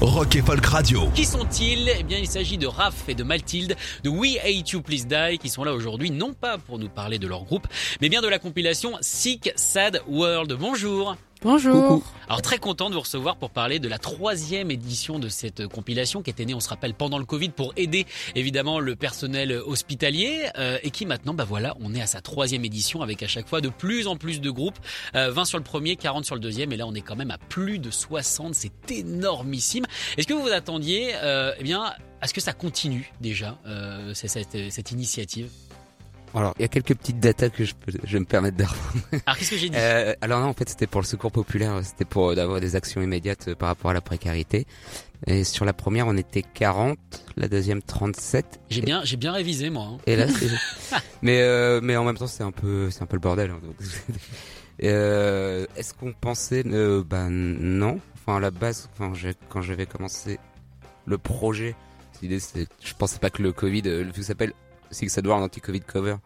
Rock et Folk Radio. Qui sont-ils? Eh bien, il s'agit de Raph et de Mathilde de We Hate You Please Die qui sont là aujourd'hui, non pas pour nous parler de leur groupe, mais bien de la compilation Sick Sad World. Bonjour Bonjour. Alors très content de vous recevoir pour parler de la troisième édition de cette compilation qui était née, on se rappelle, pendant le Covid pour aider évidemment le personnel hospitalier euh, et qui maintenant, bah voilà, on est à sa troisième édition avec à chaque fois de plus en plus de groupes, euh, 20 sur le premier, 40 sur le deuxième et là on est quand même à plus de 60, c'est énormissime. Est-ce que vous vous attendiez, euh, eh bien, à ce que ça continue déjà euh, cette, cette initiative? Alors, il y a quelques petites datas que je, peux, je vais me permettre de reprendre. Alors qu'est-ce que j'ai dit? Euh, alors non, en fait, c'était pour le secours populaire, c'était pour euh, d'avoir des actions immédiates euh, par rapport à la précarité. Et sur la première, on était 40, la deuxième 37. J'ai bien, j'ai bien révisé moi. hein. Et là, c'est... mais euh, mais en même temps, c'est un peu c'est un peu le bordel. hein, donc. euh, Est-ce qu'on pensait euh, Ben non. Enfin, à la base, quand j'avais commencé le projet, l'idée, c'est, je pensais pas que le Covid, euh, le truc s'appelle Six Sad World Anti-Covid Cover.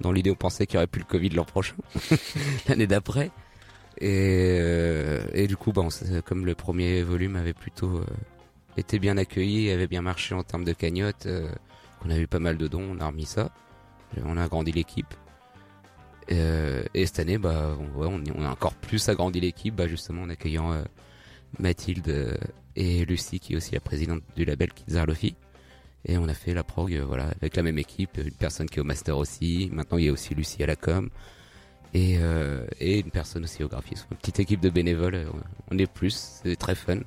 Dans l'idée, on pensait qu'il y aurait plus le Covid l'an prochain, l'année d'après. Et, euh, et du coup, on s'est- comme le premier volume avait plutôt euh, été bien accueilli, avait bien marché en termes de cagnotte, euh, on a eu pas mal de dons, on a remis ça. On a agrandi l'équipe. Euh, et cette année, bah, on, ouais, a encore plus agrandi l'équipe, bah, justement en accueillant euh, Mathilde euh, et Lucie, qui est aussi la présidente du label Kids. Et on a fait la prog, euh, voilà, avec la même équipe, une personne qui est au master aussi. Maintenant, il y a aussi Lucie à la com. Et, euh, une personne aussi au graphisme. Une petite équipe de bénévoles, euh, on est plus, c'est très fun.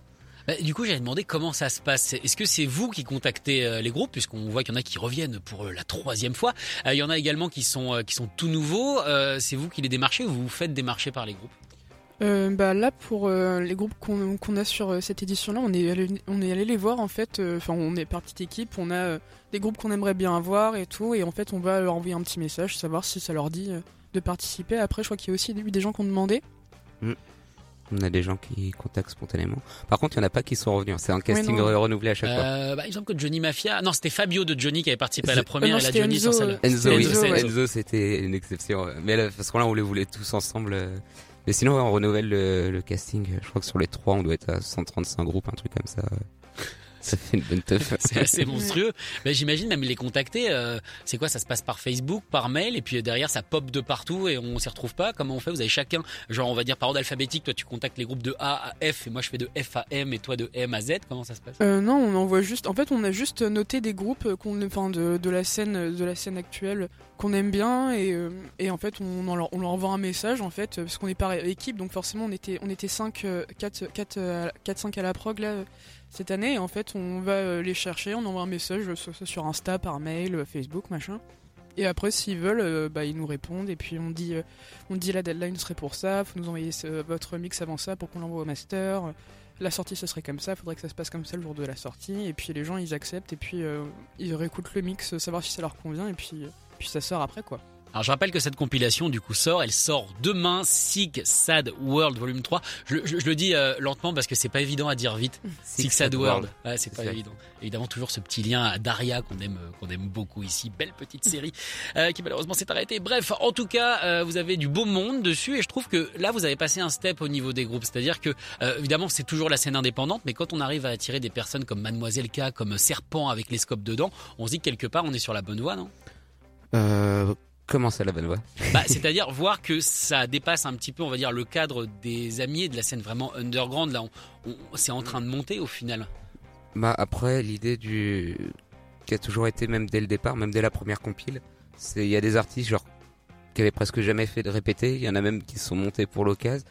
Bah, du coup, j'avais demandé comment ça se passe. Est-ce que c'est vous qui contactez les groupes, puisqu'on voit qu'il y en a qui reviennent pour la troisième fois. Il y en a également qui sont qui sont tout nouveaux. C'est vous qui les démarchez ou vous vous faites démarcher par les groupes? Euh, bah là pour euh, les groupes qu'on qu'on a sur euh, cette édition là on est allé, on est allé les voir en fait euh, enfin on est partie d'équipe on a euh, des groupes qu'on aimerait bien avoir et tout et en fait on va leur envoyer un petit message savoir si ça leur dit euh, de participer après je crois qu'il y a aussi eu des gens qui ont demandé On a des gens qui contactent spontanément. Par contre, il n'y en a pas qui sont revenus. C'est un casting renouvelé à chaque fois. bah, Il me semble que Johnny Mafia. Non, c'était Fabio de Johnny qui avait participé à la première Euh, non, et la Johnny Enzo, sur celle. Enzo, C'était oui. Enzo, ouais. Enzo, c'était une exception. Mais là, parce que là, on les voulait tous ensemble. Euh. Mais sinon, ouais, on renouvelle le, le casting. Je crois que sur les trois, on doit être à 135 groupes, un truc comme ça. Ça fait une bonne teuf. C'est assez monstrueux. Mais j'imagine même les contacter. euh, c'est quoi Ça se passe par Facebook, par mail, et puis derrière ça pop de partout et on s'y retrouve pas? Comment on fait? Vous avez chacun, genre on va dire par ordre alphabétique. Toi tu contactes les groupes de A à F et moi je fais de F à M et toi de M à Z. Comment ça se passe? Euh, non, on envoie juste. En fait, on a juste noté des groupes qu'on, enfin, de, de la scène, de la scène actuelle qu'on aime bien et, euh, en fait, on, leur, envoie un message en fait parce qu'on est par équipe, donc forcément, on était, on était 5, 4, 4, 4, 5 à la prog là cette année. Et en fait, on va euh, les chercher, on envoie un message euh, sur Insta, par mail, Facebook, machin. Et après, s'ils veulent, bah, ils nous répondent. Et puis, on dit, on dit la deadline serait pour ça. Faut nous envoyer votre mix avant ça pour qu'on l'envoie au master la sortie ce serait comme ça, faudrait que ça se passe comme ça le jour de la sortie, et puis les gens ils acceptent, et puis ils réécoutent le mix, savoir si ça leur convient, et puis, puis ça sort après quoi. Alors je rappelle que cette compilation du coup sort, elle sort demain, Sig Sad World Volume 3. Je, je- je le dis euh, lentement parce que c'est pas évident à dire vite. Sig Sad World, Ouais, c'est pas évident. Évidemment toujours ce petit lien à Daria qu'on aime, euh, qu'on aime beaucoup ici, belle petite série euh, qui malheureusement s'est arrêtée. Bref, en tout cas, euh, vous avez du beau monde dessus et je trouve que là vous avez passé un step au niveau des groupes, c'est-à-dire que euh, évidemment c'est toujours la scène indépendante, mais quand on arrive à attirer des personnes comme Mademoiselle K, comme Serpent avec les scopes dedans, on se dit que quelque part on est sur la bonne voie, non? Euh, comment ça, la bonne voix Bah, c'est-à-dire voir que ça dépasse un petit peu, on va dire, le cadre des amis et de la scène vraiment underground. Là, on, on- c'est en train de monter au final. Bah après l'idée du qui a toujours été même dès le départ, même dès la première compile, c'est il y a des artistes genre qui avaient presque jamais fait de répéter, il y en a même qui sont montés pour l'occasion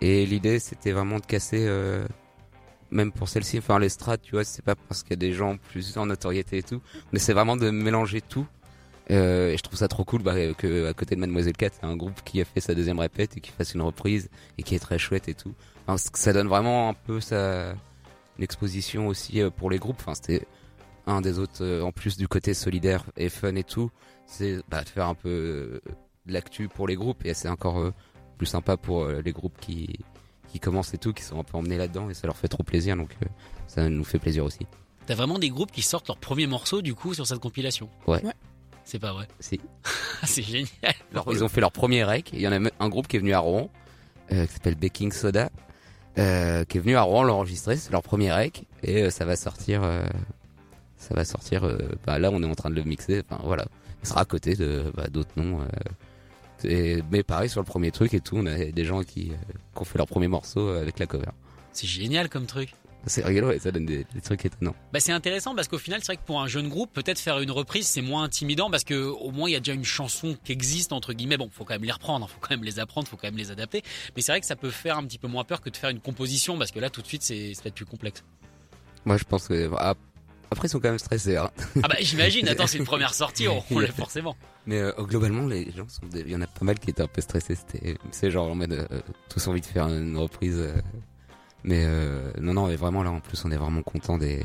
et l'idée c'était vraiment de casser euh, même pour celle-ci, enfin les strats, tu vois, c'est pas parce qu'il y a des gens plus en notoriété et tout, mais c'est vraiment de mélanger tout. Euh, et je trouve ça trop cool bah, que à côté de Mademoiselle 4, il y a un groupe qui a fait sa deuxième répète et qui fasse une reprise et qui est très chouette et tout. Enfin, ça donne vraiment un peu ça, une exposition aussi euh, pour les groupes. Enfin, c'était un des autres, euh, en plus du côté solidaire et fun et tout, c'est bah, de faire un peu euh, de l'actu pour les groupes et c'est encore euh, plus sympa pour euh, les groupes qui qui commencent et tout, qui sont un peu emmenés là-dedans et ça leur fait trop plaisir. Donc euh, ça nous fait plaisir aussi. T'as vraiment des groupes qui sortent leur premier morceau du coup sur cette compilation? Ouais. Ouais. C'est pas vrai. Si. C'est génial. Alors, ils ont fait leur premier rec. Il y en a un groupe qui est venu à Rouen, euh, qui s'appelle Baking Soda, euh, qui est venu à Rouen l'enregistrer. C'est leur premier rec et euh, ça va sortir. ça va sortir. bah, là, on est en train de le mixer. Enfin voilà, il sera à côté de bah, d'autres noms. et- mais pareil sur le premier truc et tout, on a des gens qui, qui ont fait leur premier morceau avec la cover. C'est génial comme truc. C'est rigolo et ça donne des, des trucs étonnants. Bah c'est intéressant parce qu'au final c'est vrai que pour un jeune groupe peut-être faire une reprise c'est moins intimidant parce que au moins il y a déjà une chanson qui existe entre guillemets bon faut quand même les reprendre faut quand même les apprendre faut quand même les adapter mais c'est vrai que ça peut faire un petit peu moins peur que de faire une composition parce que là tout de suite c'est peut-être plus complexe Moi, je pense que ah, après ils sont quand même stressés. hein. ah bah j'imagine attends c'est une première sortie on, l'a forcément Mais euh, globalement, les gens sont. Il y en a pas mal qui étaient un peu stressés. C'était, c'est genre en mode euh, tous envie de faire une reprise. euh, mais euh, non, non, mais vraiment là, en plus, on est vraiment content des.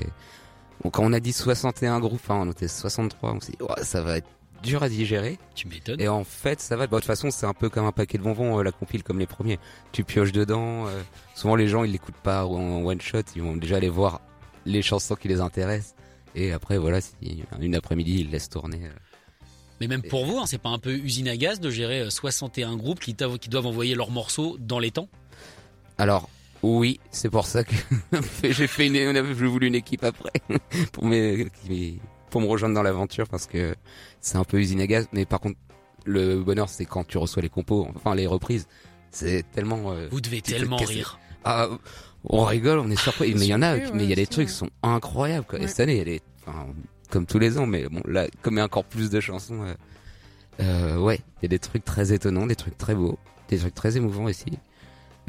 Bon, quand on a dit 61 groupes, hein, on était 63. On s'est dit, Ouais, ça va être dur à digérer. tu m'étonnes Et en fait, ça va. De toute façon, c'est un peu comme un paquet de bonbons, euh, la compile comme les premiers. Tu pioches dedans. euh, souvent, les gens, ils l'écoutent pas en one shot. Ils vont déjà aller voir les chansons qui les intéressent. Et après, voilà, si une après-midi, ils laissent tourner. euh, mais même pour vous hein, c'est pas un peu usine à gaz de gérer euh, 61 groupes qui, t'avent- qui doivent envoyer leurs morceaux dans les temps? Alors, oui, c'est pour ça que j'ai fait une, on voulu une équipe après pour pour me rejoindre dans l'aventure parce que c'est un peu usine à gaz. Mais par contre, le bonheur, c'est quand tu reçois les compos, enfin les reprises. C'est tellement. euh, vous devez tellement rire ah, on rigole, on est surpris. mais il y en a, mais il y a des trucs qui sont incroyables. Quoi. Et cette année, il y a des, enfin, comme tous les ans, mais bon, là, comme il y a encore plus de chansons, euh, euh, ouais, il y a des trucs très étonnants, des trucs très beaux, des trucs très émouvants aussi.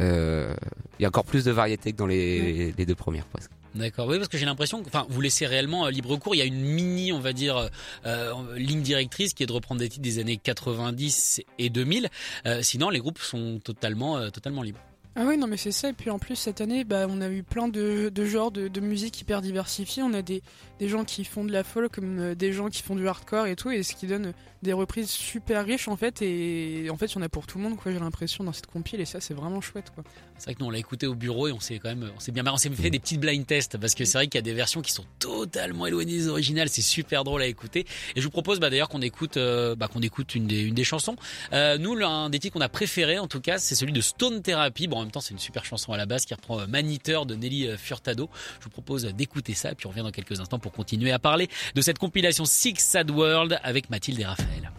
Euh, Il y a encore plus de variété que dans les, les deux premières presque. D'accord, oui, parce que j'ai l'impression que, enfin, vous laissez réellement euh, libre cours. Il y a une mini, on va dire, euh, euh, ligne directrice qui est de reprendre des titres des années 90 et 2000. Euh, sinon, les groupes sont totalement, euh, totalement libres. Ah oui, non, mais c'est ça. Et puis en plus, cette année, bah, on a eu plein de, de genres de, de musique hyper diversifiés. On a des, des gens qui font de la folk, comme euh, des gens qui font du hardcore et tout, et ce qui donne des reprises super riches en fait. Et en fait, il y en a pour tout le monde, quoi. J'ai l'impression dans cette compile, et ça, c'est vraiment chouette, quoi. C'est vrai que nous on l'a écouté au bureau et on s'est quand même, on s'est bien marré. On s'est fait des petites blind tests parce que c'est vrai qu'il y a des versions qui sont totalement éloignées des originales. C'est super drôle à écouter. Et je vous propose bah, d'ailleurs qu'on écoute, euh, bah, qu'on écoute une des, une des chansons. Euh, nous, l'un des titres qu'on a préféré en tout cas, c'est celui de Stone Therapy. Bon, en même temps, c'est une super chanson à la base qui reprend euh, Maniteur de Nelly euh, Furtado. Je vous propose d'écouter ça puis on revient dans quelques instants pour continuer à parler de cette compilation Six Sad World avec Mathilde et Raphaël.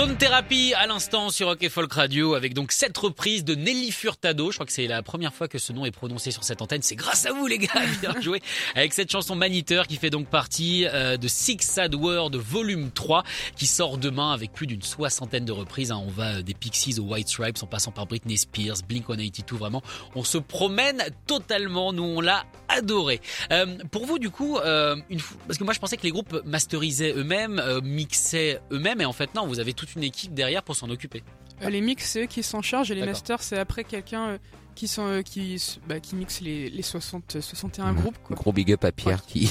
Stone Therapy à l'instant sur Rock et Folk Radio avec donc cette reprise de Nelly Furtado. Je crois que c'est la première fois que ce nom est prononcé sur cette antenne. C'est grâce à vous les gars, bien joué. Avec cette chanson Maniteur qui fait donc partie euh, de Six Sad World volume 3 qui sort demain avec plus d'une soixantaine de reprises. Hein. On va euh, des Pixies aux White Stripes en passant par Britney Spears, Blink-182 vraiment. On se promène totalement. Nous on l'a adoré. Euh, pour vous du coup, parce que moi je pensais que les groupes masterisaient eux-mêmes, mixaient eux-mêmes et en fait non, vous avez toute une équipe derrière pour s'en occuper. Euh, les mix, c'est eux qui s'en chargent et les masters, c'est après quelqu'un euh, qui, sont, euh, qui, bah, qui mixe les, les 60, 61 groupes. Quoi. Gros big up à Pierre qui,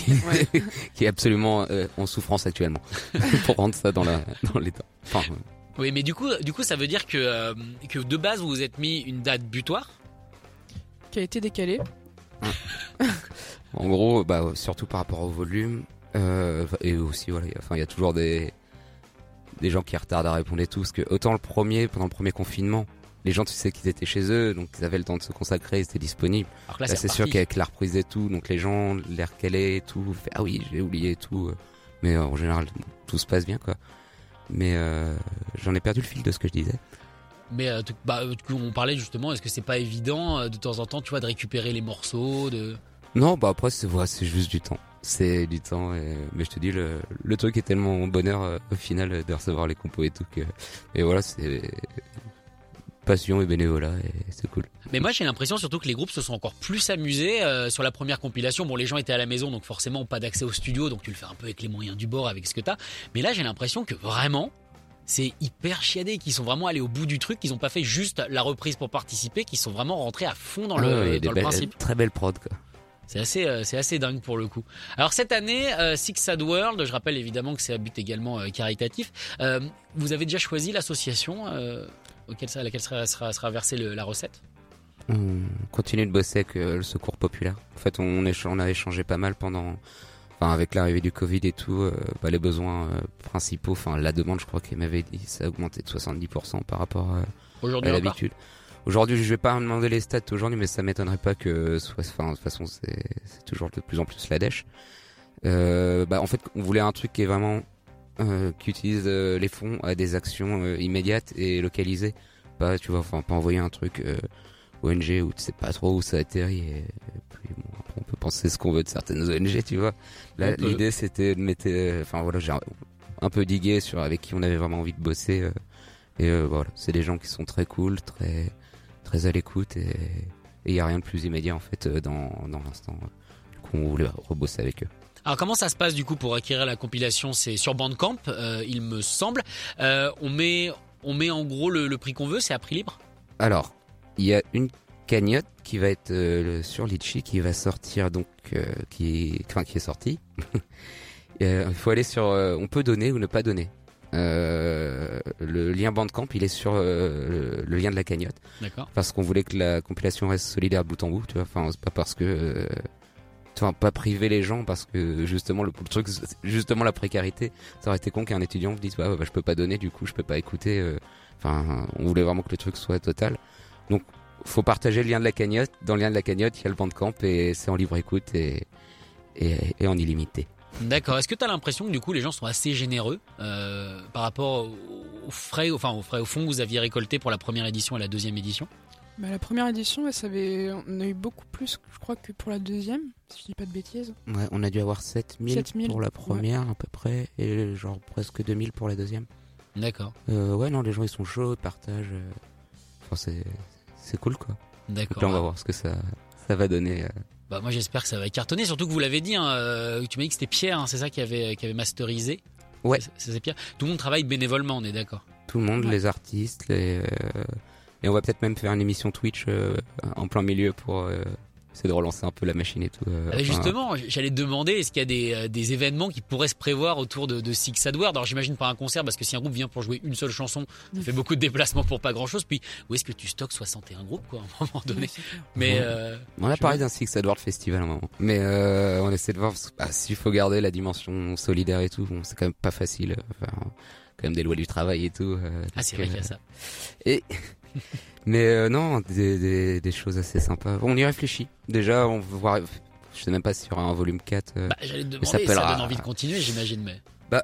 qui est absolument en souffrance actuellement pour rendre ça dans, la, dans l'état. Enfin, oui, mais du coup, du coup, ça veut dire que, que de base, vous vous êtes mis une date butoir? Qui a été décalée. en gros, bah, surtout par rapport au volume. et aussi, voilà, enfin, il y a toujours des, des gens qui retardent à répondre et tout. Parce que autant le premier, pendant le premier confinement, les gens, tu sais qu'ils étaient chez eux, donc ils avaient le temps de se consacrer, ils étaient disponibles. Alors là, c'est sûr qu'avec la reprise et tout, donc les gens, l'air qu'elle est et tout, fait, ah oui, j'ai oublié et tout. Mais euh, en général, tout se passe bien, quoi. Mais euh, j'en ai perdu le fil de ce que je disais. Mais euh, bah, on parlait justement, est-ce que c'est pas évident de temps en temps, tu vois, de récupérer les morceaux, de non, bah après c'est c'est juste du temps. C'est du temps, mais je te dis le, le truc est tellement bonheur euh, au final de recevoir les compos et tout que et voilà c'est passion et bénévolat et c'est cool. Mais moi j'ai l'impression surtout que les groupes se sont encore plus amusés euh, sur la première compilation. Bon les gens étaient à la maison donc forcément pas d'accès au studio donc tu le fais un peu avec les moyens du bord avec ce que t'as. Mais là j'ai l'impression que vraiment c'est hyper chiadé, qu'ils sont vraiment allés au bout du truc, qu'ils ont pas fait juste la reprise pour participer, qu'ils sont vraiment rentrés à fond dans le, dans le principe. Très belle prod quoi. C'est assez, euh, c'est assez dingue pour le coup. Alors cette année, euh, Six Sad World, je rappelle évidemment que c'est à but également euh, caritatif. vous avez déjà choisi l'association auquel, à laquelle sera, sera, sera versée la recette? On continue de bosser avec le Secours Populaire. En fait, on, on a échangé pas mal pendant, enfin avec l'arrivée du Covid et tout, bah, les besoins principaux, enfin la demande, je crois qu'il m'avait dit, ça a augmenté de 70% par rapport à l'habitude. Aujourd'hui, je vais pas demander les stats aujourd'hui, mais ça m'étonnerait pas que soit. Enfin, de toute façon, c'est toujours de plus en plus la dèche. Euh, bah, en fait, on voulait un truc qui est vraiment euh, qui utilise euh, les fonds à des actions euh, immédiates et localisées. Pas, tu vois, enfin, pas envoyer un truc euh, ONG où tu sais pas trop où ça atterrit. Et, puis, bon, on peut penser ce qu'on veut de certaines ONG, tu vois. L'idée, c'était de mettre. Enfin voilà, j'ai un peu digué sur avec qui on avait vraiment envie de bosser. et voilà, c'est des gens qui sont très cool, très très à l'écoute et il n'y a rien de plus immédiat en fait euh, dans, dans l'instant qu'on voulait rebosser avec eux. Alors comment ça se passe du coup pour acquérir la compilation? C'est sur Bandcamp, euh, il me semble. Euh, on met on met en gros le, prix qu'on veut, c'est à prix libre? Alors il y a une cagnotte qui va être sur Litchi qui va sortir donc qui enfin qui est sortie. il faut aller sur on peut donner ou ne pas donner. Euh, le lien Bandcamp, il est sur euh, le, lien de la cagnotte. D'accord. Parce qu'on voulait que la compilation reste solidaire bout en bout, tu vois. Enfin, c'est pas parce que, euh, enfin, pas priver les gens parce que justement le, truc, justement la précarité, ça aurait été con qu'un étudiant dise bah, bah, je peux pas donner, du coup je peux pas écouter. Euh. Enfin, on voulait vraiment que le truc soit total. Donc, faut partager le lien de la cagnotte. Dans le lien de la cagnotte, il y a le Bandcamp et c'est en libre écoute et, et, et en illimité. D'accord. Est-ce que tu as l'impression que du coup les gens sont assez généreux euh, par rapport aux frais, enfin aux frais au fond que vous aviez récolté pour la première édition et la deuxième édition? Bah, La première édition, ça avait, on a eu beaucoup plus, je crois, que pour la deuxième, si je dis pas de bêtises. Ouais, on a dû avoir 7000 pour la première à peu près et genre presque 2000 pour la deuxième. D'accord. Euh, ouais, non, les gens ils sont chauds, ils partagent. Euh, enfin, c'est cool quoi. D'accord. Là, on va voir ce que ça, ça va donner. Euh. Bah moi j'espère que ça va cartonner, surtout que vous l'avez dit, hein, euh, tu m'as dit que c'était Pierre, hein, c'est ça qui avait, qui avait masterisé Ouais. C'est Pierre. Tout le monde travaille bénévolement, on est d'accord Tout le monde, les artistes, les, euh, et on va peut-être même faire une émission Twitch euh, en plein milieu pour c'est de relancer un peu la machine et tout. Euh, euh, justement, j'allais te demander, est-ce qu'il y a des, euh, des, événements qui pourraient se prévoir autour de, de Six Adward? Alors j'imagine pas un concert, parce que si un groupe vient pour jouer une seule chanson, ça fait beaucoup de déplacements pour pas grand-chose. Puis où est-ce que tu stockes 61 groupes, quoi, à un moment donné? Mais On a parlé d'un Six Adward Festival à un moment. Mais on essaie de voir, bah, s'il faut garder la dimension solidaire et tout, bon, c'est quand même pas facile. Enfin, quand même des lois du travail et tout. ah, c'est vrai qu'il y a ça. Et... Mais euh, non, des, des, choses assez sympas. On y réfléchit. Déjà, on voir. Je sais même pas s'il y aura un volume 4. Euh, bah, j'allais te demander, ça, donne envie de continuer, j'imagine, mais. Bah,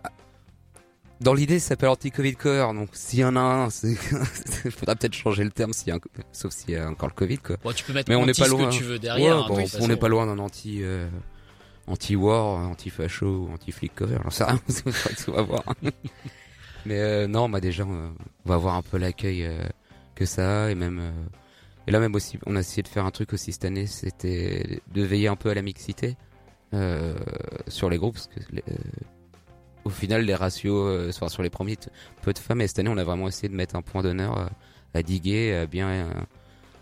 Dans l'idée, ça s'appelle anti-Covid cover, donc s'il y en a un, il faudra peut-être changer le terme, s'il y a un... sauf s'il y a encore le Covid, quoi. Bon, tu peux mettre Mais on n'est pas ce loin. que tu veux derrière. Ouais, hein, bon, on n'est pas loin d'un anti, euh, anti-war, anti-facho, anti-flic cover, j'en sais rien, on va voir. Mais euh, non, bah déjà, on va voir un peu l'accueil euh, que ça et même... euh, et là même aussi, on a essayé de faire un truc aussi cette année, c'était de veiller un peu à la mixité euh, sur les groupes, parce que les- euh, au final, les ratios, enfin, sur les premiers, peu de femmes, et cette année, on a vraiment essayé de mettre un point d'honneur à diguer, à bien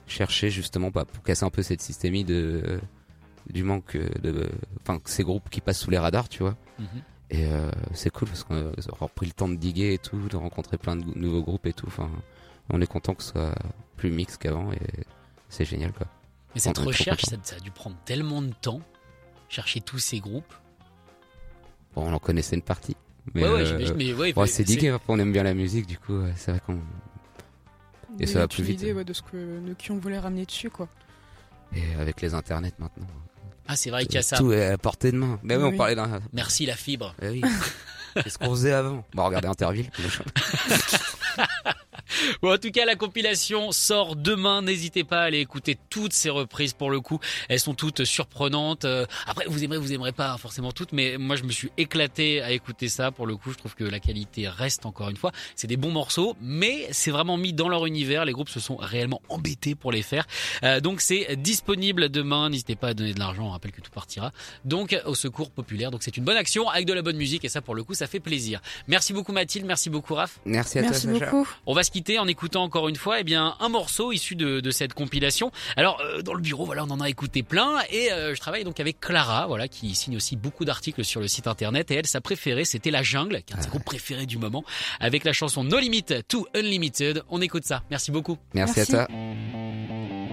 chercher justement bah, pour casser un peu cette systémie de du manque de, enfin, ces groupes qui passent sous les radars, tu vois. Mhm. Et euh, c'est cool parce qu'on a avoir pris le temps de diguer et tout, de rencontrer plein de nouveaux groupes et tout. Enfin, on est content que ce soit plus mix qu'avant et c'est génial quoi. Mais cette On recherche, ça, a dû prendre tellement de temps, chercher tous ces groupes. Bon, on en connaissait une partie. Mais, ouais, ouais, euh, j'imagine. Mais ouais, ouais, mais c'est digué, on aime bien la musique, du coup, ouais, c'est vrai qu'on. Et ça va plus une vite. idée ouais, de ce que de qui on voulait ramener dessus quoi. Et avec les internets maintenant. Ah, c'est vrai qu'il y a ça. Tout est à portée de main. Mais oui, Oui. on parlait d'un. Merci la fibre. Eh oui. Qu'est-ce qu'on faisait avant Bah, regardez Interville. Bon, en tout cas, la compilation sort demain. N'hésitez pas à aller écouter toutes ces reprises pour le coup. Elles sont toutes surprenantes. Euh, Après, vous aimerez, vous aimerez pas forcément toutes, mais moi, je me suis éclaté à écouter ça. Pour le coup, je trouve que la qualité reste encore une fois. C'est des bons morceaux, mais c'est vraiment mis dans leur univers. Les groupes se sont réellement embêtés pour les faire. Euh, donc, c'est disponible demain. N'hésitez pas à donner de l'argent. On rappelle que tout partira. Donc, au secours populaire. Donc, c'est une bonne action avec de la bonne musique et ça, pour le coup, ça fait plaisir. Merci beaucoup Mathilde. Merci beaucoup Raph. Merci à Merci toi, Sacha. beaucoup. On va se quitter en écoutant encore une fois eh bien un morceau issu de, de cette compilation. Alors euh, dans le bureau voilà on en a écouté plein et euh, je travaille donc avec Clara voilà qui signe aussi beaucoup d'articles sur le site internet et elle sa préférée c'était La Jungle qui est un de ses groupes préférés du moment avec la chanson No Limit to Unlimited. On écoute ça. Merci beaucoup. Merci, Merci. à toi.